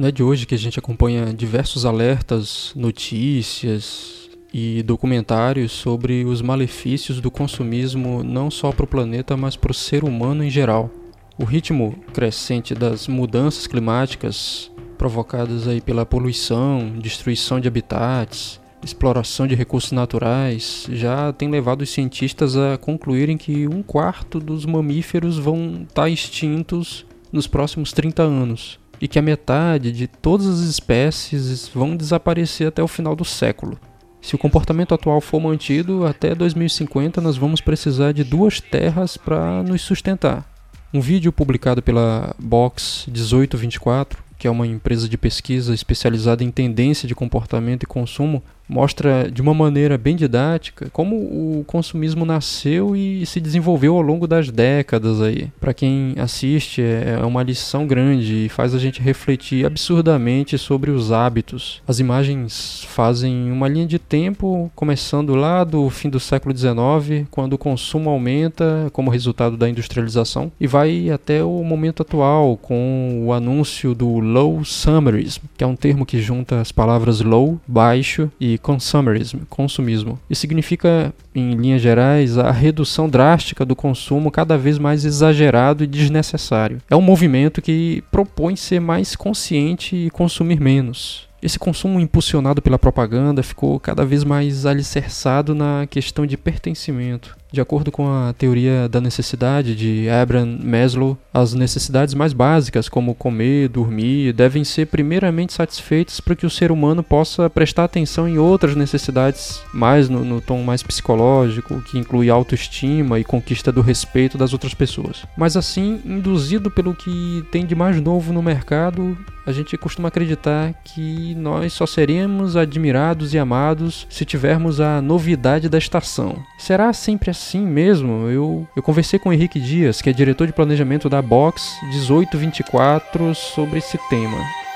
É de hoje que a gente acompanha diversos alertas, notícias e documentários sobre os malefícios do consumismo não só para o planeta, mas para o ser humano em geral. O ritmo crescente das mudanças climáticas provocadas aí pela poluição, destruição de habitats, exploração de recursos naturais já tem levado os cientistas a concluírem que um quarto dos mamíferos vão estar tá extintos nos próximos 30 anos e que a metade de todas as espécies vão desaparecer até o final do século. Se o comportamento atual for mantido, até 2050 nós vamos precisar de duas terras para nos sustentar. Um vídeo publicado pela Box 1824 que é uma empresa de pesquisa especializada em tendência de comportamento e consumo, mostra de uma maneira bem didática como o consumismo nasceu e se desenvolveu ao longo das décadas aí. Para quem assiste é, é uma lição grande e faz a gente refletir absurdamente sobre os hábitos. As imagens fazem uma linha de tempo começando lá do fim do século XIX, quando o consumo aumenta como resultado da industrialização e vai até o momento atual com o anúncio do low summerism, que é um termo que junta as palavras low, baixo e consumerism, consumismo. Isso significa, em linhas gerais, a redução drástica do consumo cada vez mais exagerado e desnecessário. É um movimento que propõe ser mais consciente e consumir menos. Esse consumo impulsionado pela propaganda ficou cada vez mais alicerçado na questão de pertencimento. De acordo com a teoria da necessidade de Abraham Maslow, as necessidades mais básicas, como comer, dormir, devem ser primeiramente satisfeitas para que o ser humano possa prestar atenção em outras necessidades, mais no, no tom mais psicológico, que inclui autoestima e conquista do respeito das outras pessoas. Mas assim, induzido pelo que tem de mais novo no mercado, a gente costuma acreditar que nós só seremos admirados e amados se tivermos a novidade da estação. Será sempre assim mesmo? Eu, eu conversei com o Henrique Dias, que é diretor de planejamento da Box 1824, sobre esse tema.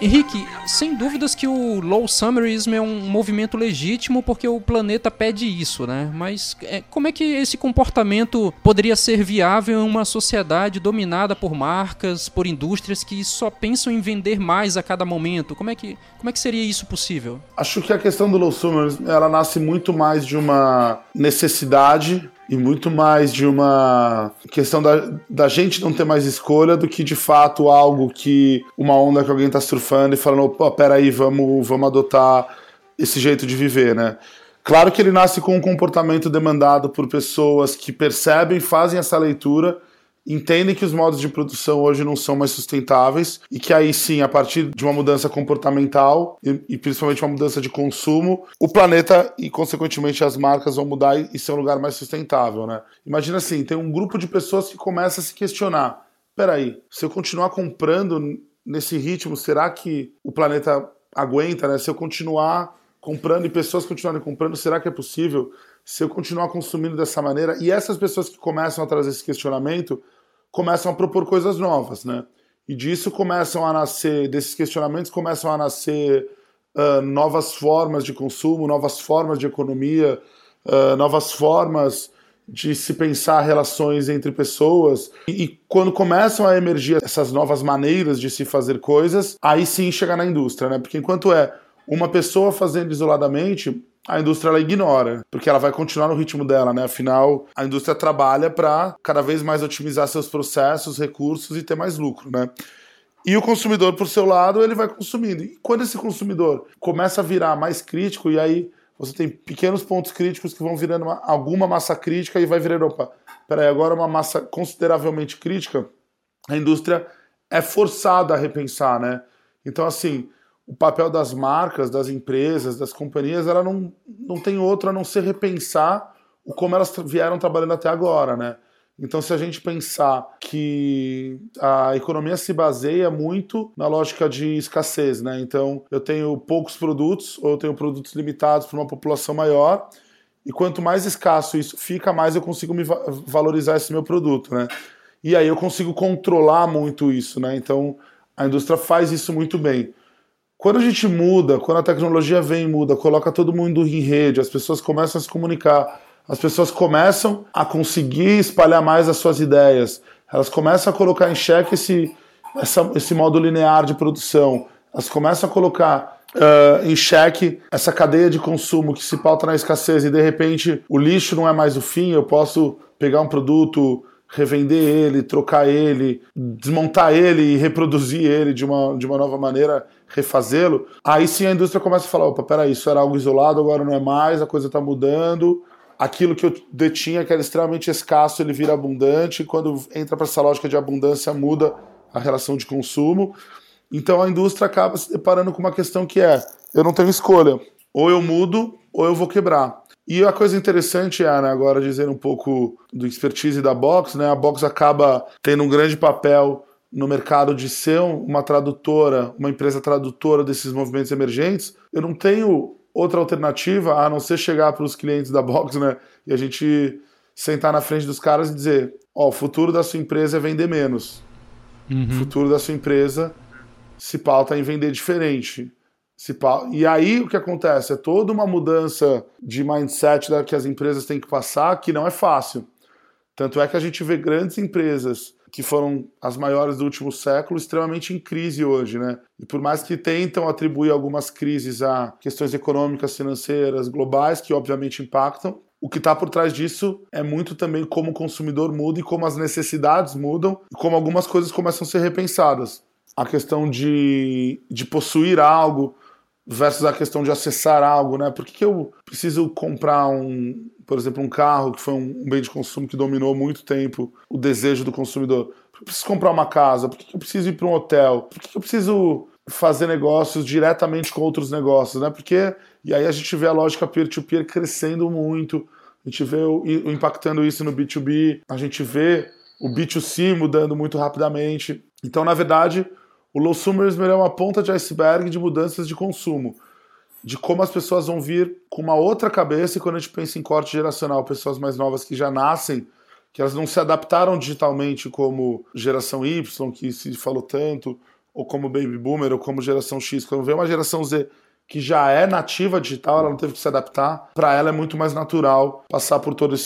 Henrique, sem dúvidas que o low summerism é um movimento legítimo porque o planeta pede isso, né? Mas é, como é que esse comportamento poderia ser viável em uma sociedade dominada por marcas, por indústrias que só pensam em vender mais a cada momento? Como é que, como é que seria isso possível? Acho que a questão do low summerism, ela nasce muito mais de uma necessidade e muito mais de uma questão da, da gente não ter mais escolha do que de fato algo que uma onda que alguém está surfando e falando, opa, peraí, vamos, vamos adotar esse jeito de viver, né? Claro que ele nasce com um comportamento demandado por pessoas que percebem, fazem essa leitura entendem que os modos de produção hoje não são mais sustentáveis e que aí sim, a partir de uma mudança comportamental e, e principalmente uma mudança de consumo, o planeta e consequentemente as marcas vão mudar e, ser um lugar mais sustentável, né? Imagina assim, tem um grupo de pessoas que começa a se questionar: peraí, se eu continuar comprando nesse ritmo, será que o planeta aguenta, né? Se eu continuar comprando e pessoas continuarem comprando, será que é possível? Se eu continuar consumindo dessa maneira, e essas pessoas que começam a trazer esse questionamento, começam a propor coisas novas, né? E disso começam a nascer, desses questionamentos começam a nascer uh, novas formas de consumo, novas formas de economia, uh, novas formas de se pensar relações entre pessoas. E, e, quando começam a emergir essas novas maneiras de se fazer coisas, aí sim chega na indústria, né? Porque enquanto é uma pessoa fazendo isoladamente, a indústria ela ignora, porque ela vai continuar no ritmo dela, né? Afinal, a indústria trabalha para cada vez mais otimizar seus processos, recursos e ter mais lucro, né? E o consumidor, por seu lado, ele vai consumindo. E quando esse consumidor começa a virar mais crítico, e aí você tem pequenos pontos críticos que vão virando uma, alguma massa crítica e vai virando, opa, peraí, agora uma massa consideravelmente crítica, a indústria é forçada a repensar, né? Então, assim, o papel das marcas, das empresas, das companhias, ela não, não tem outro a não ser repensar o como elas vieram trabalhando até agora, né? Então, se a gente pensar que a economia se baseia muito na lógica de escassez, né? Então, eu tenho poucos produtos ou eu tenho produtos limitados para uma população maior, e quanto mais escasso isso fica, mais eu consigo me valorizar esse meu produto, né? E aí eu consigo controlar muito isso, né? Então, a indústria faz isso muito bem. Quando a gente muda, quando a tecnologia vem e muda, coloca todo mundo em rede, as pessoas começam a se comunicar, as pessoas começam a conseguir espalhar mais as suas ideias, elas começam a colocar em xeque esse, essa, esse modo linear de produção, elas começam a colocar uh, em xeque essa cadeia de consumo que se pauta na escassez e de repente o lixo não é mais o fim, eu posso pegar um produto, revender ele, trocar ele, desmontar ele e reproduzir ele de uma, de uma nova maneira, refazê-lo, aí sim a indústria começa a falar: opa, peraí, isso era algo isolado, agora não é mais, a coisa está mudando. Aquilo que eu detinha, que era extremamente escasso, ele vira abundante. Quando entra para essa lógica de abundância, muda a relação de consumo. Então a indústria acaba se deparando com uma questão que é: eu não tenho escolha. Ou eu mudo, ou eu vou quebrar. E a coisa interessante é, né, agora dizer um pouco do expertise da Box, né, a Box acaba tendo um grande papel no mercado de ser uma tradutora, uma empresa tradutora desses movimentos emergentes. Eu não tenho outra alternativa a não ser chegar para os clientes da Box né, e a gente sentar na frente dos caras e dizer: Ó, oh, o futuro da sua empresa é vender menos. Uhum. O futuro da sua empresa se pauta em vender diferente. E aí o que acontece? É toda uma mudança de mindset que as empresas têm que passar, que não é fácil. Tanto é que a gente vê grandes empresas que foram as maiores do último século extremamente em crise hoje, né? E por mais que tentam atribuir algumas crises a questões econômicas, financeiras, globais, que obviamente impactam, o que está por trás disso é muito também como o consumidor muda e como as necessidades mudam e como algumas coisas começam a ser repensadas. A questão de, de possuir algo, versus a questão de acessar algo, né? Por que, que eu preciso comprar um, por exemplo, um carro que foi um bem de consumo que dominou muito tempo o desejo do consumidor? Por que eu preciso comprar uma casa? Por que, eu preciso ir para um hotel? Por que, eu preciso fazer negócios diretamente com outros negócios, né? Porque e aí a gente vê a lógica peer-to-peer -peer crescendo muito, a gente vê o, o impactando isso no B2B, a gente vê o B2C mudando muito rapidamente. Então, na verdade, o low consumerism é uma ponta de iceberg de mudanças de consumo, de como as pessoas vão vir com uma outra cabeça e quando a gente pensa em corte geracional, pessoas mais novas que já nascem, que elas não se adaptaram digitalmente como geração Y, que se falou tanto, ou como baby boomer, ou como geração X, quando vem uma geração Z que já é nativa digital, ela não teve que se adaptar. Para ela é muito mais natural passar por toda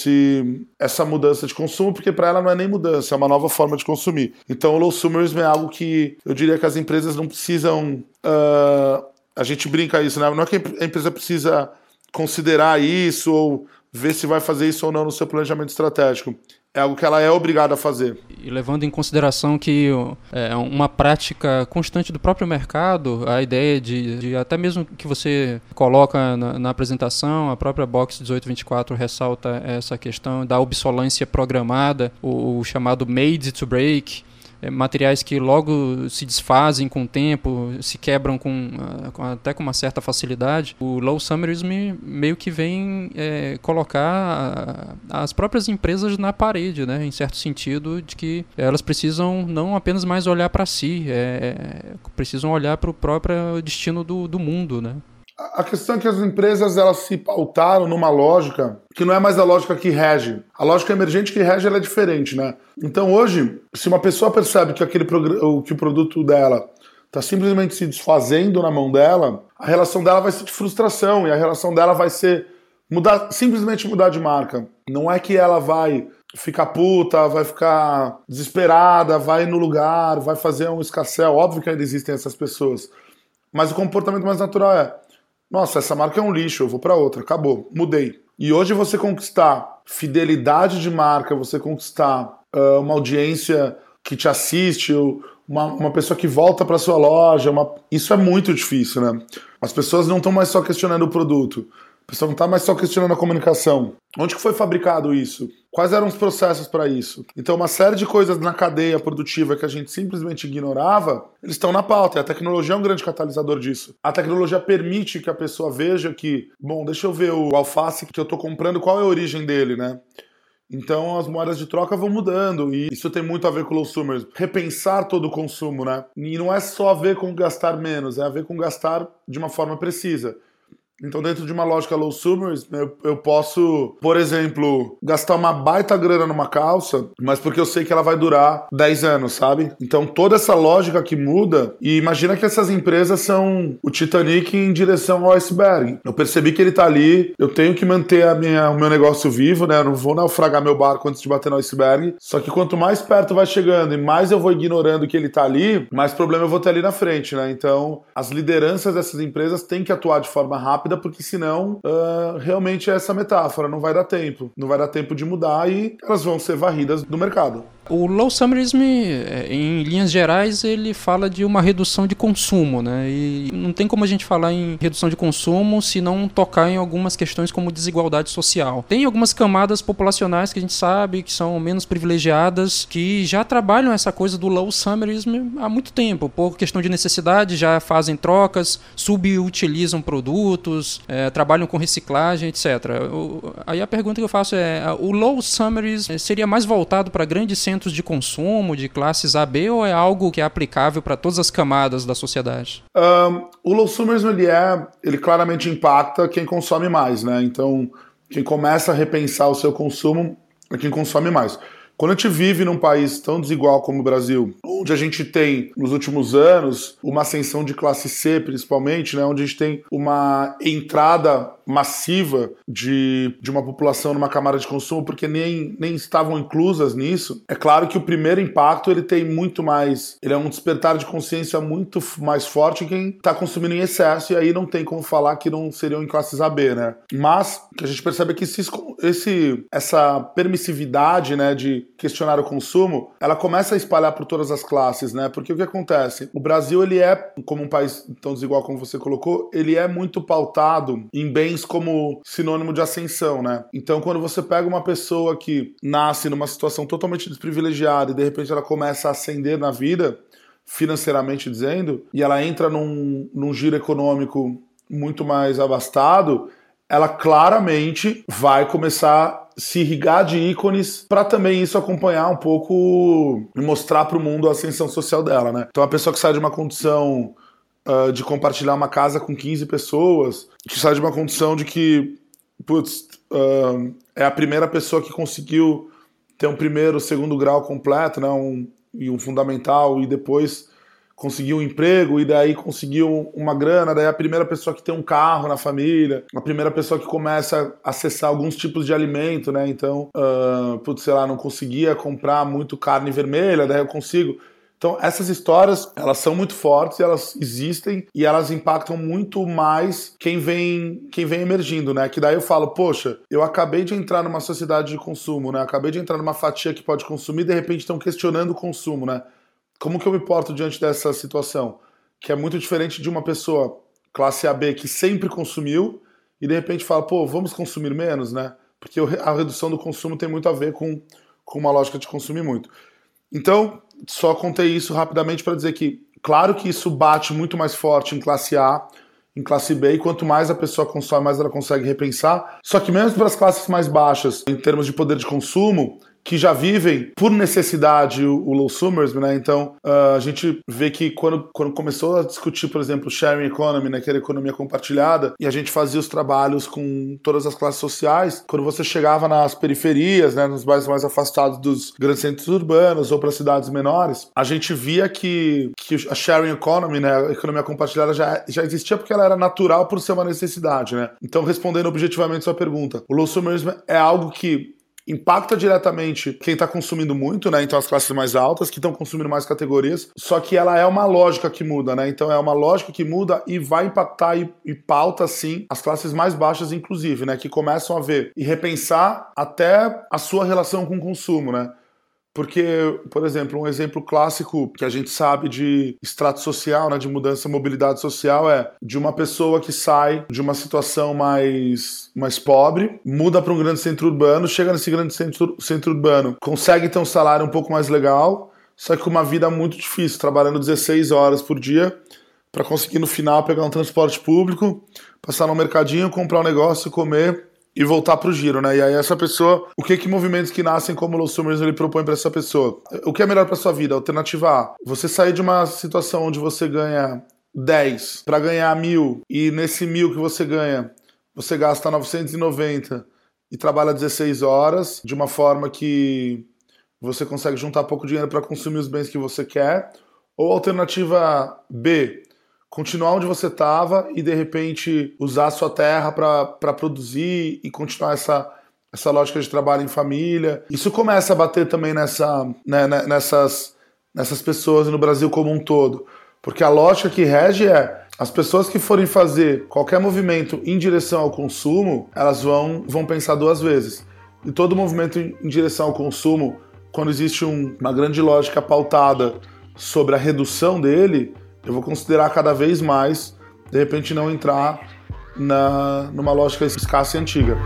essa mudança de consumo, porque para ela não é nem mudança, é uma nova forma de consumir. Então o low consumerism é algo que eu diria que as empresas não precisam. Uh, a gente brinca isso, né? Não é que a empresa precisa considerar isso ou ver se vai fazer isso ou não no seu planejamento estratégico é algo que ela é obrigada a fazer. E levando em consideração que é uma prática constante do próprio mercado, a ideia de, de até mesmo que você coloca na, na, apresentação, a própria Box 1824 ressalta essa questão da obsolência programada, o, o chamado made to break, é, materiais que logo se desfazem com o tempo, se quebram com, ah, com até com uma certa facilidade. O low summerism meio que vem é, colocar as próprias empresas na parede, né, em certo sentido, de que elas precisam não apenas mais olhar para si, é, precisam olhar para o próprio destino do, do mundo, né. A questão é que as empresas elas se pautaram numa lógica que não é mais a lógica que rege. A lógica emergente que rege é diferente, né? Então hoje, se uma pessoa percebe que aquele que o produto dela está simplesmente se desfazendo na mão dela, a relação dela vai ser de frustração e a relação dela vai ser mudar, simplesmente mudar de marca. Não é que ela vai ficar puta, vai ficar desesperada, vai no lugar, vai fazer um escassel. Óbvio que ainda existem essas pessoas. Mas o comportamento mais natural é: nossa, essa marca é um lixo, eu vou para outra, acabou, mudei. E hoje você conquistar fidelidade de marca, você conquistar uh, uma audiência que te assiste, uma, uma pessoa que volta para sua loja, uma... isso é muito difícil, né? As pessoas não estão mais só questionando o produto, pessoa não está mais só questionando a comunicação. Onde que foi fabricado isso? Quais eram os processos para isso? Então, uma série de coisas na cadeia produtiva que a gente simplesmente ignorava, eles estão na pauta. E a tecnologia é um grande catalisador disso. A tecnologia permite que a pessoa veja que, bom, deixa eu ver o alface que eu estou comprando, qual é a origem dele, né? Então as moedas de troca vão mudando e isso tem muito a ver com o consumers. Repensar todo o consumo, né? E não é só a ver com gastar menos, é a ver com gastar de uma forma precisa. Então, dentro de uma lógica low summers, eu, eu posso, por exemplo, gastar uma baita grana numa calça, mas porque eu sei que ela vai durar 10 anos, sabe? Então, toda essa lógica que muda, e imagina que essas empresas são o Titanic em direção ao iceberg. Eu percebi que ele tá ali, eu tenho que manter a minha, o meu negócio vivo, né? Eu não vou naufragar meu barco antes de bater no iceberg. Só que quanto mais perto vai chegando e mais eu vou ignorando que ele tá ali, mais problema eu vou ter ali na frente, né? Então, as lideranças dessas empresas têm que atuar de forma rápida, porque senão uh, realmente é essa metáfora, não vai dar tempo. Não vai dar tempo de mudar e elas vão ser varridas do mercado. O low summerism, é, em linhas gerais, ele fala de uma redução de consumo, né? E não tem como a gente falar em redução de consumo se não tocar em algumas questões como desigualdade social. Tem algumas camadas populacionais que a gente sabe que são menos privilegiadas, que já trabalham essa coisa do low summerism há muito tempo, por questão de necessidade, já fazem trocas, subutilizam produtos, é, trabalham com reciclagem, etc. O, aí a pergunta que eu faço é: o low summerism seria mais voltado para grandes centros centros de consumo de classes A, B ou é algo que é aplicável para todas as camadas da sociedade? Um, o low summers ele é, ele claramente impacta quem consome mais, né? Então, quem começa a repensar o seu consumo é quem consome mais. Quando a gente vive num país tão desigual como o Brasil, onde a gente tem, nos últimos anos, uma ascensão de classe C, principalmente, né, onde a gente tem uma entrada massiva de, de uma população numa camada de consumo, porque nem, nem estavam inclusas nisso, é claro que o primeiro impacto ele tem muito mais. Ele é um despertar de consciência muito mais forte em quem está consumindo em excesso, e aí não tem como falar que não seriam em classes AB, né? Mas o que a gente percebe é que esse, esse, essa permissividade né, de questionar o consumo, ela começa a espalhar por todas as classes, né? Porque o que acontece? O Brasil, ele é, como um país tão desigual como você colocou, ele é muito pautado em bens como sinônimo de ascensão, né? Então, quando você pega uma pessoa que nasce numa situação totalmente desprivilegiada e de repente ela começa a ascender na vida, financeiramente dizendo, e ela entra num, num giro econômico muito mais abastado, ela claramente vai começar a se irrigar de ícones para também isso acompanhar um pouco e mostrar para o mundo a ascensão social dela, né? Então a pessoa que sai de uma condição uh, de compartilhar uma casa com 15 pessoas, que sai de uma condição de que, putz, uh, é a primeira pessoa que conseguiu ter um primeiro, segundo grau completo, né, um, e um fundamental, e depois conseguiu um emprego, e daí conseguiu uma grana, daí é a primeira pessoa que tem um carro na família, a primeira pessoa que começa a acessar alguns tipos de alimento, né, então, uh, putz, sei lá, não conseguia comprar muito carne vermelha, daí eu consigo então, essas histórias, elas são muito fortes, elas existem e elas impactam muito mais quem vem, quem vem emergindo, né? Que daí eu falo, poxa, eu acabei de entrar numa sociedade de consumo, né? Acabei de entrar numa fatia que pode consumir e de repente estão questionando o consumo, né? Como que eu me porto diante dessa situação? Que é muito diferente de uma pessoa classe AB que sempre consumiu e de repente fala, pô, vamos consumir menos, né? Porque a redução do consumo tem muito a ver com, com uma lógica de consumir muito. Então, só contei isso rapidamente para dizer que, claro que isso bate muito mais forte em classe A, em classe B, e quanto mais a pessoa consome, mais ela consegue repensar. Só que mesmo para as classes mais baixas, em termos de poder de consumo, que já vivem por necessidade o, low summers, né? Então uh, a gente vê que quando, quando começou a discutir, por exemplo, sharing economy, né, que era economia compartilhada, e a gente fazia os trabalhos com todas as classes sociais, quando você chegava nas periferias, né, nos bairros mais afastados dos grandes centros urbanos ou para cidades menores, a gente via que, que a sharing economy, né, a economia compartilhada já, já existia porque ela era natural por ser uma necessidade, né? Então respondendo objetivamente sua pergunta, o low summerism é algo que impacta diretamente quem está consumindo muito, né? Então as classes mais altas que estão consumindo mais categorias. Só que ela é uma lógica que muda, né? Então é uma lógica que muda e vai impactar e, e pauta sim as classes mais baixas, inclusive, né? Que começam a ver e repensar até a sua relação com o consumo, né? Porque, por exemplo, um exemplo clássico que a gente sabe de extrato social, né, de mudança mobilidade social, é de uma pessoa que sai de uma situação mais, mais pobre, muda para um grande centro urbano, chega nesse grande centro, centro urbano, consegue ter um salário um pouco mais legal, só que com uma vida muito difícil, trabalhando 16 horas por dia para conseguir no final pegar um transporte público, passar no mercadinho, comprar um negócio, comer e voltar para o giro, né? E aí essa pessoa, o que que movimentos que nascem como Los Summers ele propõe para essa pessoa? O que é melhor para sua vida? Alternativa A, você sair de uma situação onde você ganha 10 para ganhar mil e nesse mil que você ganha, você gasta 990 e trabalha 16 horas de uma forma que você consegue juntar pouco dinheiro para consumir os bens que você quer. Ou alternativa B, continuar onde você estava e de repente usar a sua terra para produzir e continuar essa, essa lógica de trabalho em família. Isso começa a bater também nessa, né, né nessas, nessas pessoas no Brasil como um todo. Porque a lógica que rege é as pessoas que forem fazer qualquer movimento em direção ao consumo, elas vão, vão pensar duas vezes. E todo movimento em direção ao consumo, quando existe um, uma grande lógica pautada sobre a redução dele, eu vou considerar cada vez mais, de repente, não entrar na, numa lógica escassa e antiga.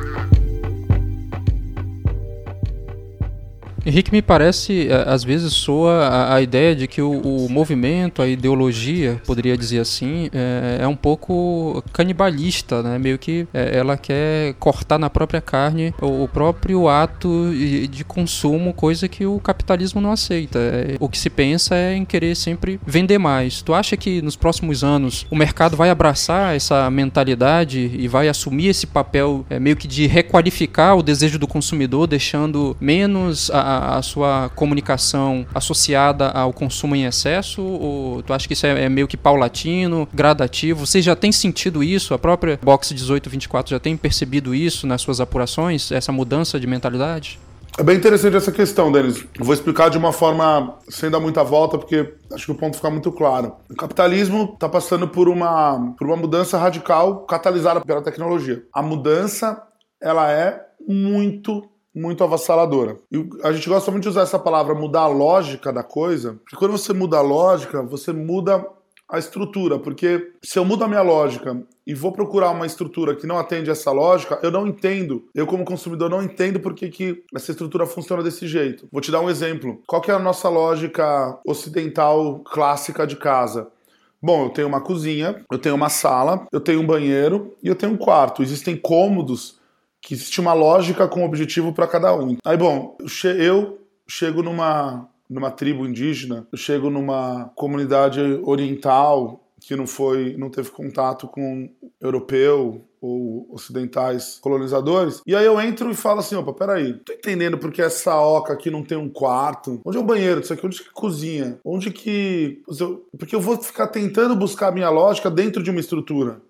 Henrique, me parece, é, às vezes soa a, a ideia de que o, o, movimento, a ideologia, poderia dizer assim, é, é, um pouco canibalista, né? Meio que é, ela quer cortar na própria carne o, o próprio ato de, consumo, coisa que o capitalismo não aceita. É, o que se pensa é em querer sempre vender mais. Tu acha que nos próximos anos o mercado vai abraçar essa mentalidade e vai assumir esse papel é, meio que de requalificar o desejo do consumidor, deixando menos a sua comunicação associada ao consumo em excesso? Ou tu acha que isso é, é, meio que paulatino, gradativo? Você já tem sentido isso? A própria Box 1824 já tem percebido isso nas suas apurações, essa mudança de mentalidade? É bem interessante essa questão, Denis. vou explicar de uma forma sem dar muita volta, porque acho que o ponto fica muito claro. O capitalismo está passando por uma, por uma mudança radical catalisada pela tecnologia. A mudança ela é muito muito avassaladora. E a gente gosta muito de usar essa palavra mudar a lógica da coisa, porque quando você muda a lógica, você muda a estrutura, porque se eu mudo a minha lógica e vou procurar uma estrutura que não atende essa lógica, eu não entendo. Eu, como consumidor, não entendo por que, que essa estrutura funciona desse jeito. Vou te dar um exemplo. Qual que é a nossa lógica ocidental clássica de casa? Bom, eu tenho uma cozinha, eu tenho uma sala, eu tenho um banheiro e eu tenho um quarto. Existem cômodos que existe uma lógica com objetivo para cada um. Aí, bom, eu chego numa, numa tribo indígena, eu chego numa comunidade oriental que não foi, não teve contato com europeu ou ocidentais colonizadores. E aí eu entro e falo assim, opa, peraí, tô entendendo porque essa oca aqui não tem um quarto. Onde é o banheiro disso aqui? Onde que cozinha? Onde que... Porque eu vou ficar tentando buscar a minha lógica dentro de uma estrutura.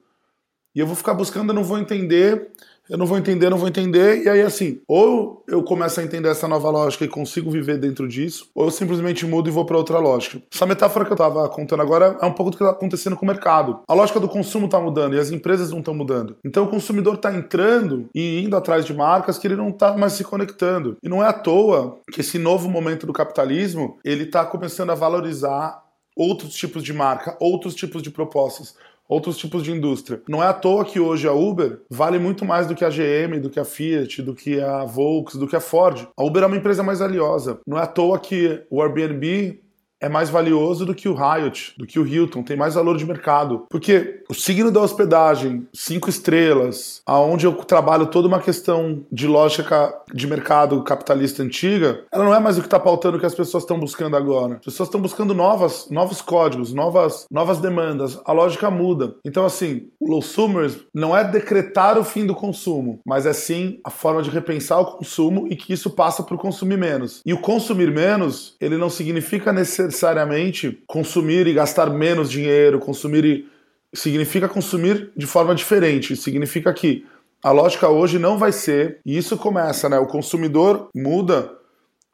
E eu vou ficar buscando, eu não vou entender eu não vou entender, não vou entender, e aí assim, ou eu começo a entender essa nova lógica e consigo viver dentro disso, ou eu simplesmente mudo e vou para outra lógica. Essa metáfora que eu tava contando agora é um pouco do que tá acontecendo com o mercado. A lógica do consumo tá mudando e as empresas não estão mudando. Então o consumidor tá entrando e indo atrás de marcas que ele não tá mais se conectando. E não é à toa que esse novo momento do capitalismo, ele tá começando a valorizar outros tipos de marca, outros tipos de propostas outros tipos de indústria. Não é à toa que hoje a Uber vale muito mais do que a GM, do que a Fiat, do que a Volks, do que a Ford. A Uber é uma empresa mais valiosa. Não é à toa que o Airbnb é mais valioso do que o Hyatt, do que o Hilton, tem mais valor de mercado. Porque o signo da hospedagem, cinco estrelas, aonde eu trabalho toda uma questão de lógica de mercado capitalista antiga, ela não é mais o que está pautando o que as pessoas estão buscando agora. As pessoas estão buscando novas, novos códigos, novas, novas demandas. A lógica muda. Então, assim, o low sumers não é decretar o fim do consumo, mas é sim a forma de repensar o consumo e que isso passa por consumir menos. E o consumir menos, ele não significa necessariamente necessariamente consumir e gastar menos dinheiro, consumir e significa consumir de forma diferente. Significa que a lógica hoje não vai ser, e isso começa, né? O consumidor muda,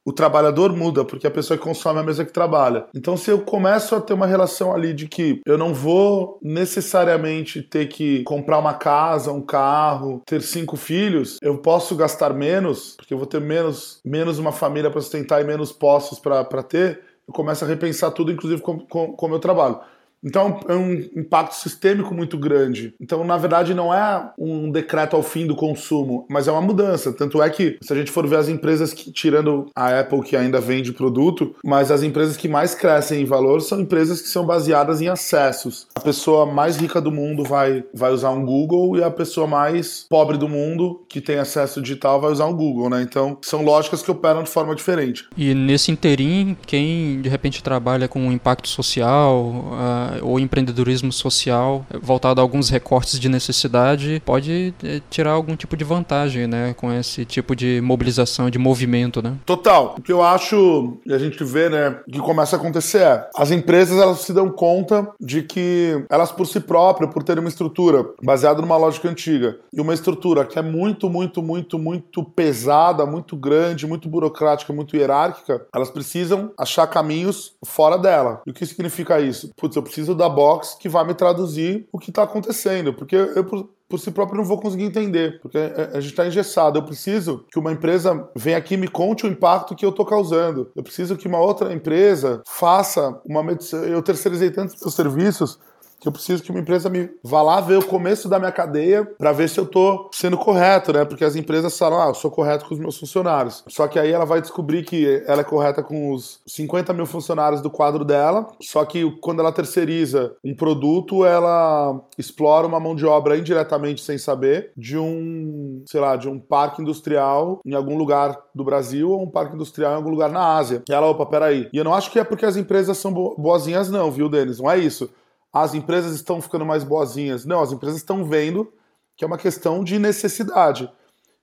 o trabalhador muda, porque a pessoa que consome é a mesma que trabalha. Então, se eu começo a ter uma relação ali de que eu não vou necessariamente ter que comprar uma casa, um carro, ter cinco filhos, eu posso gastar menos, porque eu vou ter menos, menos uma família para sustentar e menos posses para ter eu começo a repensar tudo, inclusive com, o meu trabalho. Então é um impacto sistêmico muito grande. Então, na verdade, não é um decreto ao fim do consumo, mas é uma mudança. Tanto é que, se a gente for ver as empresas que, tirando a Apple, que ainda vende produto, mas as empresas que mais crescem em valor são empresas que são baseadas em acessos. A pessoa mais rica do mundo vai, vai usar um Google e a pessoa mais pobre do mundo, que tem acesso digital, vai usar um Google, né? Então, são lógicas que operam de forma diferente. E nesse interim, quem de repente trabalha com impacto social, uh ou empreendedorismo social voltado a alguns recortes de necessidade pode é, tirar algum tipo de vantagem, né, com esse tipo de mobilização, de movimento, né? Total. O que eu acho e a gente vê, né, que começa a acontecer é as empresas elas se dão conta de que elas por si próprias, por terem uma estrutura baseada numa lógica antiga e uma estrutura que é muito, muito, muito, muito pesada, muito grande, muito burocrática, muito hierárquica, elas precisam achar caminhos fora dela. E o que significa isso? Putz, eu preciso da box que vai me traduzir o que está acontecendo, porque eu por si próprio não vou conseguir entender, porque a gente está engessado. Eu preciso que uma empresa venha aqui e me conte o impacto que eu estou causando. Eu preciso que uma outra empresa faça uma medição. Eu terceirizei tantos serviços que eu preciso que uma empresa me vá lá ver o começo da minha cadeia para ver se eu tô sendo correto, né? Porque as empresas falam, ah, eu sou correto com os meus funcionários. Só que aí ela vai descobrir que ela é correta com os 50 mil funcionários do quadro dela, só que quando ela terceiriza um produto, ela explora uma mão de obra indiretamente sem saber de um, sei lá, de um parque industrial em algum lugar do Brasil ou um parque industrial em algum lugar na Ásia. E ela, opa, peraí. E eu não acho que é porque as empresas são boazinhas, não, viu, Denis? Não é isso as empresas estão ficando mais boazinhas. Não, as empresas estão vendo que é uma questão de necessidade.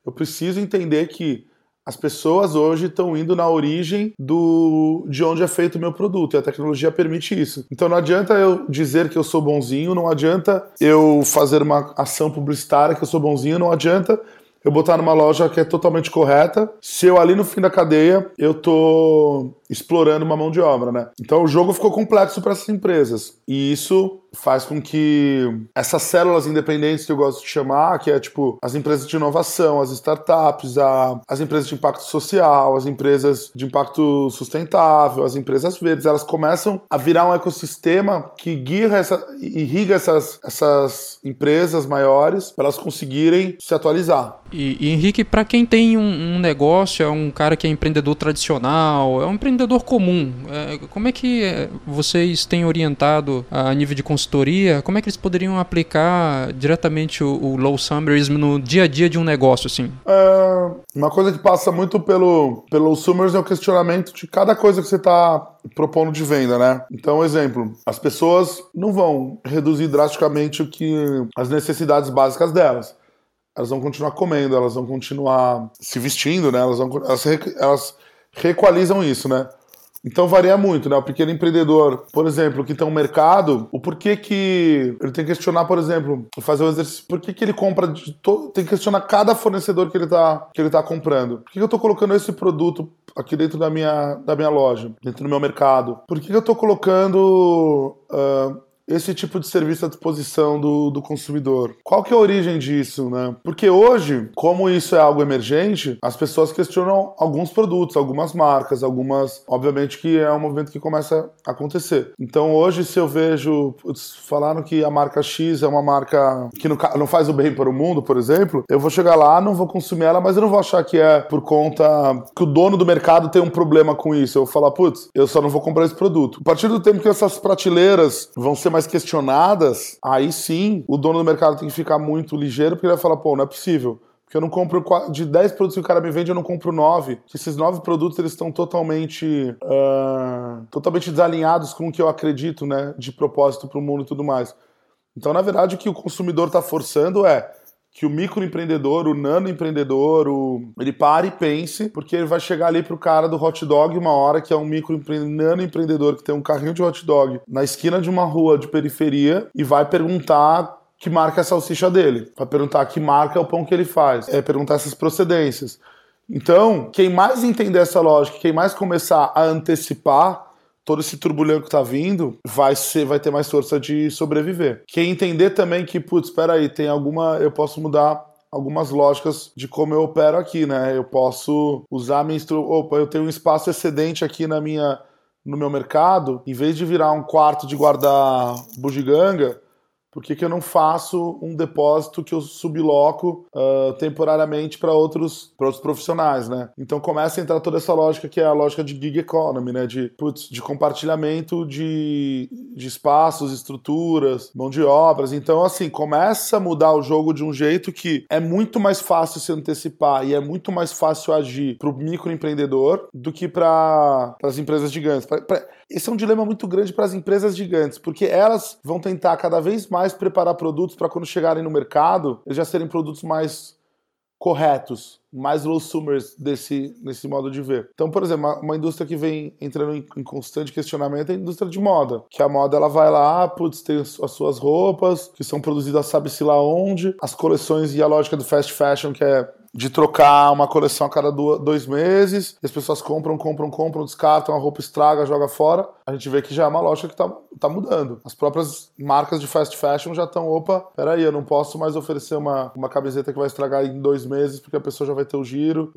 Eu preciso entender que as pessoas hoje estão indo na origem do de onde é feito o meu produto e a tecnologia permite isso. Então não adianta eu dizer que eu sou bonzinho, não adianta eu fazer uma ação publicitária que eu sou bonzinho, não adianta eu botar numa loja que é totalmente correta, se eu ali no fim da cadeia eu tô explorando uma mão de obra, né? Então o jogo ficou complexo para essas empresas. E isso faz com que essas células independentes que eu gosto de chamar, que é tipo as empresas de inovação, as startups, a, as empresas de impacto social, as empresas de impacto sustentável, as empresas verdes, elas começam a virar um ecossistema que guia essa, irriga essas, essas empresas maiores para elas conseguirem se atualizar. E, e Henrique, para quem tem um, um, negócio, é um cara que é empreendedor tradicional, é um empreendedor comum, é, como é que é, vocês têm orientado a nível de consultoria, como é que eles poderiam aplicar diretamente o, low summerism no dia a dia de um negócio, assim? É, uma coisa que passa muito pelo, pelo summers é o questionamento de cada coisa que você está propondo de venda, né? Então, exemplo, as pessoas não vão reduzir drasticamente o que as necessidades básicas delas elas vão continuar comendo, elas vão continuar se vestindo, né? Elas, vão, elas, elas reequalizam isso, né? Então varia muito, né? O pequeno empreendedor, por exemplo, que tem um mercado, o porquê que ele tem que questionar, por exemplo, fazer o exercício, por que, que ele compra de todo, tem que questionar cada fornecedor que ele tá, que ele tá comprando. Por que, que eu tô colocando esse produto aqui dentro da minha, da minha loja, dentro do meu mercado? Por que, que eu tô colocando uh, esse tipo de serviço à disposição do, do consumidor. Qual que é a origem disso, né? Porque hoje, como isso é algo emergente, as pessoas questionam alguns produtos, algumas marcas, algumas... Obviamente que é um movimento que começa a acontecer. Então hoje, se eu vejo... Putz, falaram que a marca X é uma marca que não, não faz o bem para o mundo, por exemplo, eu vou chegar lá, não vou consumir ela, mas eu não vou achar que é por conta que o dono do mercado tem um problema com isso. Eu vou falar, putz, eu só não vou comprar esse produto. A partir do tempo que essas prateleiras vão ser mais mais questionadas, aí sim o dono do mercado tem que ficar muito ligeiro, porque ele vai falar, pô, não é possível. Porque eu não compro de 10 produtos que o cara me vende, eu não compro 9. Que esses 9 produtos eles estão totalmente uh, totalmente desalinhados com o que eu acredito, né, de propósito para o mundo e tudo mais. Então, na verdade, o que o consumidor está forçando é que o microempreendedor, o nano empreendedor, o... ele pare e pense, porque ele vai chegar ali pro cara do hot dog uma hora, que é um micro nano empreendedor que tem um carrinho de hot dog na esquina de uma rua de periferia e vai perguntar que marca a salsicha dele, vai perguntar que marca é o pão que ele faz, é perguntar essas procedências. Então, quem mais entender essa lógica, quem mais começar a antecipar todo esse turbulhão que tá vindo, vai ser, vai ter mais força de sobreviver. Quem entender também que, putz, espera aí, tem alguma, eu posso mudar algumas lógicas de como eu opero aqui, né? Eu posso usar minha instru... opa, eu tenho um espaço excedente aqui na minha no meu mercado, em vez de virar um quarto de guardar bugiganga, por que, que eu não faço um depósito que eu subloco uh, temporariamente para outros, outros profissionais, né? Então começa a entrar toda essa lógica que é a lógica de gig economy, né? De, putz, de compartilhamento de, de espaços, estruturas, mão de obras. Então, assim, começa a mudar o jogo de um jeito que é muito mais fácil se antecipar e é muito mais fácil agir para o microempreendedor do que para as empresas gigantes. Pra, pra, esse é um dilema muito grande para as empresas gigantes, porque elas vão tentar cada vez mais preparar produtos para quando chegarem no mercado, eles já serem produtos mais corretos, mais low summers desse, desse modo de ver. Então, por exemplo, uma, uma indústria que vem entrando em, em, constante questionamento é a indústria de moda, que a moda ela vai lá, putz, tem as suas roupas, que são produzidas sabe-se lá onde, as coleções e a lógica do fast fashion, que é de trocar uma coleção a cada dois meses, as pessoas compram, compram, compram, descartam, a roupa estraga, joga fora. A gente vê que já é uma loja que está tá mudando. As próprias marcas de fast fashion já estão, opa, peraí, eu não posso mais oferecer uma, uma camiseta que vai estragar em dois meses porque a pessoa já vai ter o giro.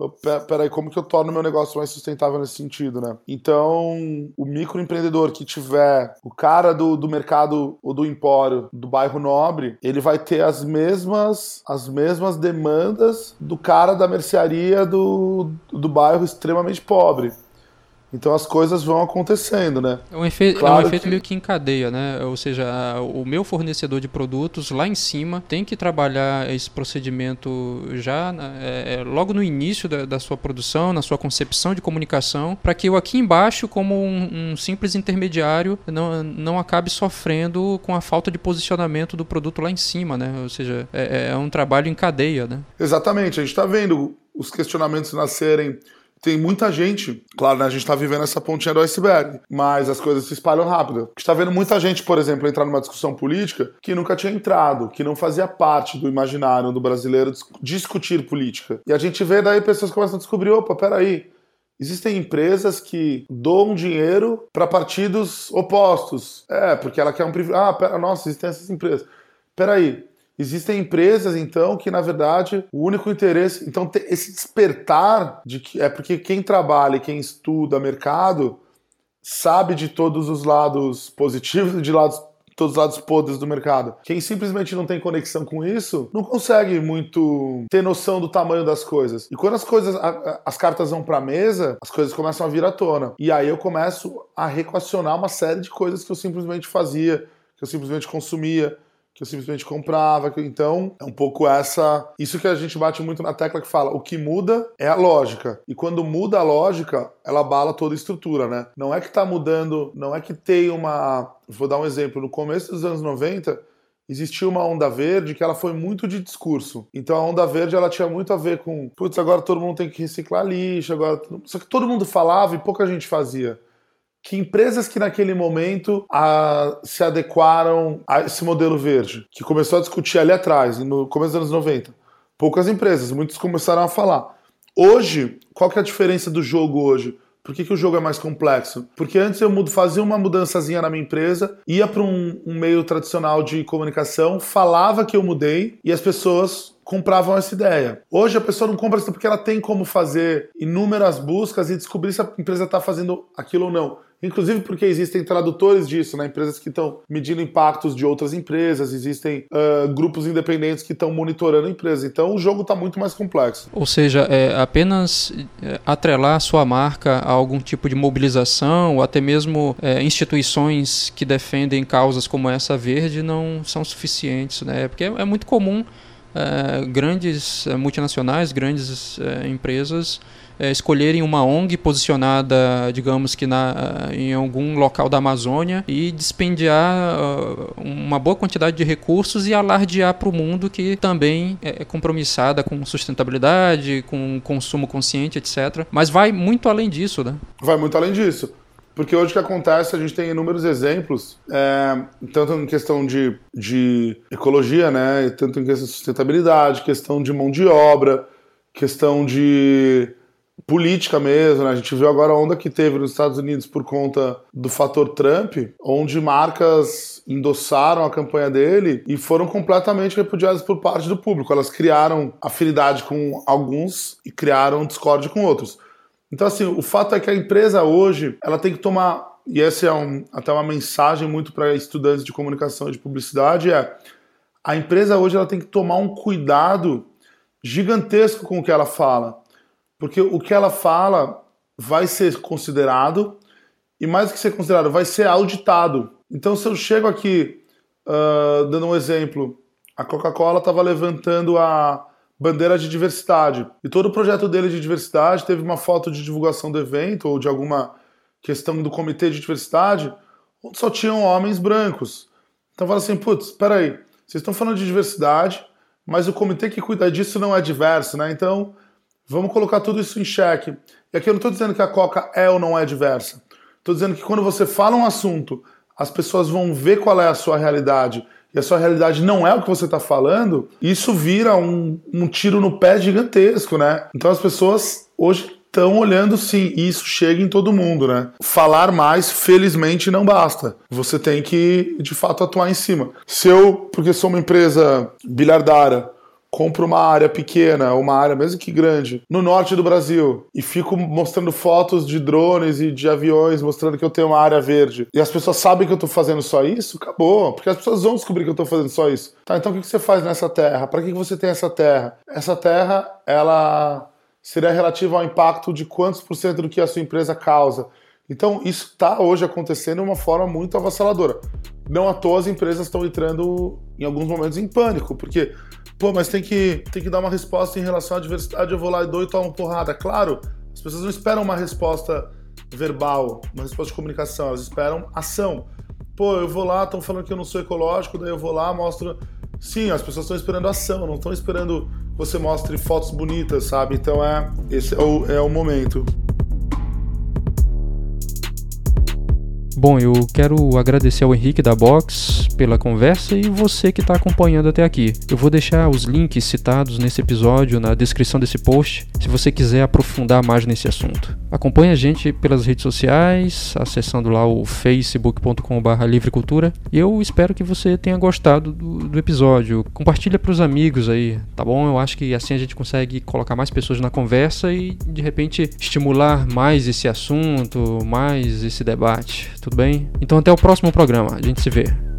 Peraí, como que eu torno meu negócio mais sustentável nesse sentido, né? Então, o microempreendedor que tiver o cara do, do mercado ou do empório do bairro nobre, ele vai ter as mesmas, as mesmas demandas do cara da mercearia do, do bairro extremamente pobre. Então as coisas vão acontecendo, né? É um, efe claro é um efeito que... meio que em cadeia, né? Ou seja, o meu fornecedor de produtos lá em cima tem que trabalhar esse procedimento já né, é, é, logo no início da, da, sua produção, na sua concepção de comunicação, para que eu aqui embaixo, como um, um, simples intermediário, não, não acabe sofrendo com a falta de posicionamento do produto lá em cima, né? Ou seja, é, é um trabalho em cadeia, né? Exatamente. A gente está vendo os questionamentos nascerem tem muita gente, claro, né, a gente está vivendo essa pontinha do iceberg, mas as coisas se espalham rápido. A gente está vendo muita gente, por exemplo, entrar numa discussão política que nunca tinha entrado, que não fazia parte do imaginário do brasileiro discutir política. E a gente vê daí pessoas começam a descobrir, opa, peraí, Existem empresas que doam dinheiro para partidos opostos. É, porque ela quer um privilégio. Ah, pera, nossa, existem essas empresas. Peraí, Existem empresas, então, que na verdade o único interesse. Então, esse despertar de que. É porque quem trabalha e quem estuda mercado sabe de todos os lados positivos e de lados, todos os lados podres do mercado. Quem simplesmente não tem conexão com isso não consegue muito ter noção do tamanho das coisas. E quando as coisas, as cartas vão para mesa, as coisas começam a vir à tona. E aí eu começo a reequacionar uma série de coisas que eu simplesmente fazia, que eu simplesmente consumia que eu simplesmente comprava. Então, é um pouco essa. Isso que a gente bate muito na tecla que fala: o que muda é a lógica. E quando muda a lógica, ela abala toda a estrutura, né? Não é que tá mudando, não é que tem uma. Vou dar um exemplo: no começo dos anos 90. Existia uma onda verde que ela foi muito de discurso. Então a onda verde ela tinha muito a ver com, putz, agora todo mundo tem que reciclar lixo, agora. Só que todo mundo falava e pouca gente fazia que empresas que naquele momento a, se adequaram a esse modelo verde, que começou a discutir ali atrás, no começo dos anos 90. Poucas empresas, muitos começaram a falar. Hoje, qual que é a diferença do jogo hoje? Por que, que o jogo é mais complexo? Porque antes eu mudo, fazia uma mudançazinha na minha empresa, ia para um, um meio tradicional de comunicação, falava que eu mudei e as pessoas compravam essa ideia. Hoje a pessoa não compra isso porque ela tem como fazer inúmeras buscas e descobrir se a empresa está fazendo aquilo ou não. Inclusive porque existem tradutores disso, né? Empresas que estão medindo impactos de outras empresas, existem uh, grupos independentes que estão monitorando empresas. Então o jogo está muito mais complexo. Ou seja, é apenas é, atrelar a sua marca a algum tipo de mobilização ou até mesmo é, instituições que defendem causas como essa verde não são suficientes, né? Porque é, é muito comum é, grandes é, multinacionais, grandes é, empresas é, escolherem uma ONG posicionada, digamos que na, em algum local da Amazônia e dispendiar uh, uma boa quantidade de recursos e alardear para o mundo que também é compromissada com sustentabilidade, com consumo consciente, etc. Mas vai muito além disso, né? Vai muito além disso. Porque hoje o que acontece, a gente tem inúmeros exemplos, é, tanto em questão de, de ecologia, né, tanto em questão de sustentabilidade, questão de mão de obra, questão de política mesmo, né? A gente viu agora a onda que teve nos Estados Unidos por conta do fator Trump, onde marcas endossaram a campanha dele e foram completamente repudiadas por parte do público. Elas criaram afinidade com alguns e criaram discórdia com outros. Então, assim, o fato é que a empresa hoje ela tem que tomar e essa é um, até uma mensagem muito para estudantes de comunicação e de publicidade, é a empresa hoje ela tem que tomar um cuidado gigantesco com o que ela fala. Porque o que ela fala vai ser considerado, e mais do que ser considerado, vai ser auditado. Então, se eu chego aqui, uh, dando um exemplo, a Coca-Cola estava levantando a bandeira de diversidade. E todo o projeto dele de diversidade teve uma foto de divulgação do evento ou de alguma questão do comitê de diversidade, onde só tinham homens brancos. Então fala assim, putz, espera aí, vocês estão falando de diversidade, mas o comitê que cuida disso não é diverso, né? Então vamos colocar tudo isso em xeque. E aqui eu não estou dizendo que a Coca é ou não é diversa. Estou dizendo que quando você fala um assunto, as pessoas vão ver qual é a sua realidade e a sua realidade não é o que você está falando, isso vira um, um tiro no pé gigantesco, né? Então as pessoas hoje estão olhando sim, e isso chega em todo mundo, né? Falar mais, felizmente, não basta. Você tem que, de fato, atuar em cima. Se eu, porque sou uma empresa bilhardária, compro uma área pequena, uma área mesmo que grande, no norte do Brasil, e fico mostrando fotos de drones e de aviões, mostrando que eu tenho uma área verde, e as pessoas sabem que eu tô fazendo só isso, acabou. Porque as pessoas vão descobrir que eu tô fazendo só isso. Tá, então o que você faz nessa terra? Para que você tem essa terra? Essa terra, ela seria relativo ao impacto de quantos por cento do que a sua empresa causa. Então, isso está hoje acontecendo de uma forma muito avassaladora. Não à toa as empresas estão entrando em alguns momentos em pânico, porque, pô, mas tem que, tem que dar uma resposta em relação à diversidade, eu vou lá e dou e tomo porrada. Claro, as pessoas não esperam uma resposta verbal, uma resposta de comunicação, elas esperam ação. Pô, eu vou lá, estão falando que eu não sou ecológico, daí eu vou lá, mostro. Sim, as pessoas estão esperando ação, não estão esperando você mostre fotos bonitas, sabe? Então é esse é o, é o momento. Bom, eu quero agradecer ao Henrique da Box pela conversa e você que está acompanhando até aqui. Eu vou deixar os links citados nesse episódio na descrição desse post, se você quiser aprofundar mais nesse assunto. Acompanhe a gente pelas redes sociais, acessando lá o facebook.com.br livrecultura. E eu espero que você tenha gostado do, do episódio. Compartilha para os amigos aí, tá bom? Eu acho que assim a gente consegue colocar mais pessoas na conversa e de repente estimular mais esse assunto, mais esse debate. Tudo bem? Então até o próximo programa. A gente se vê.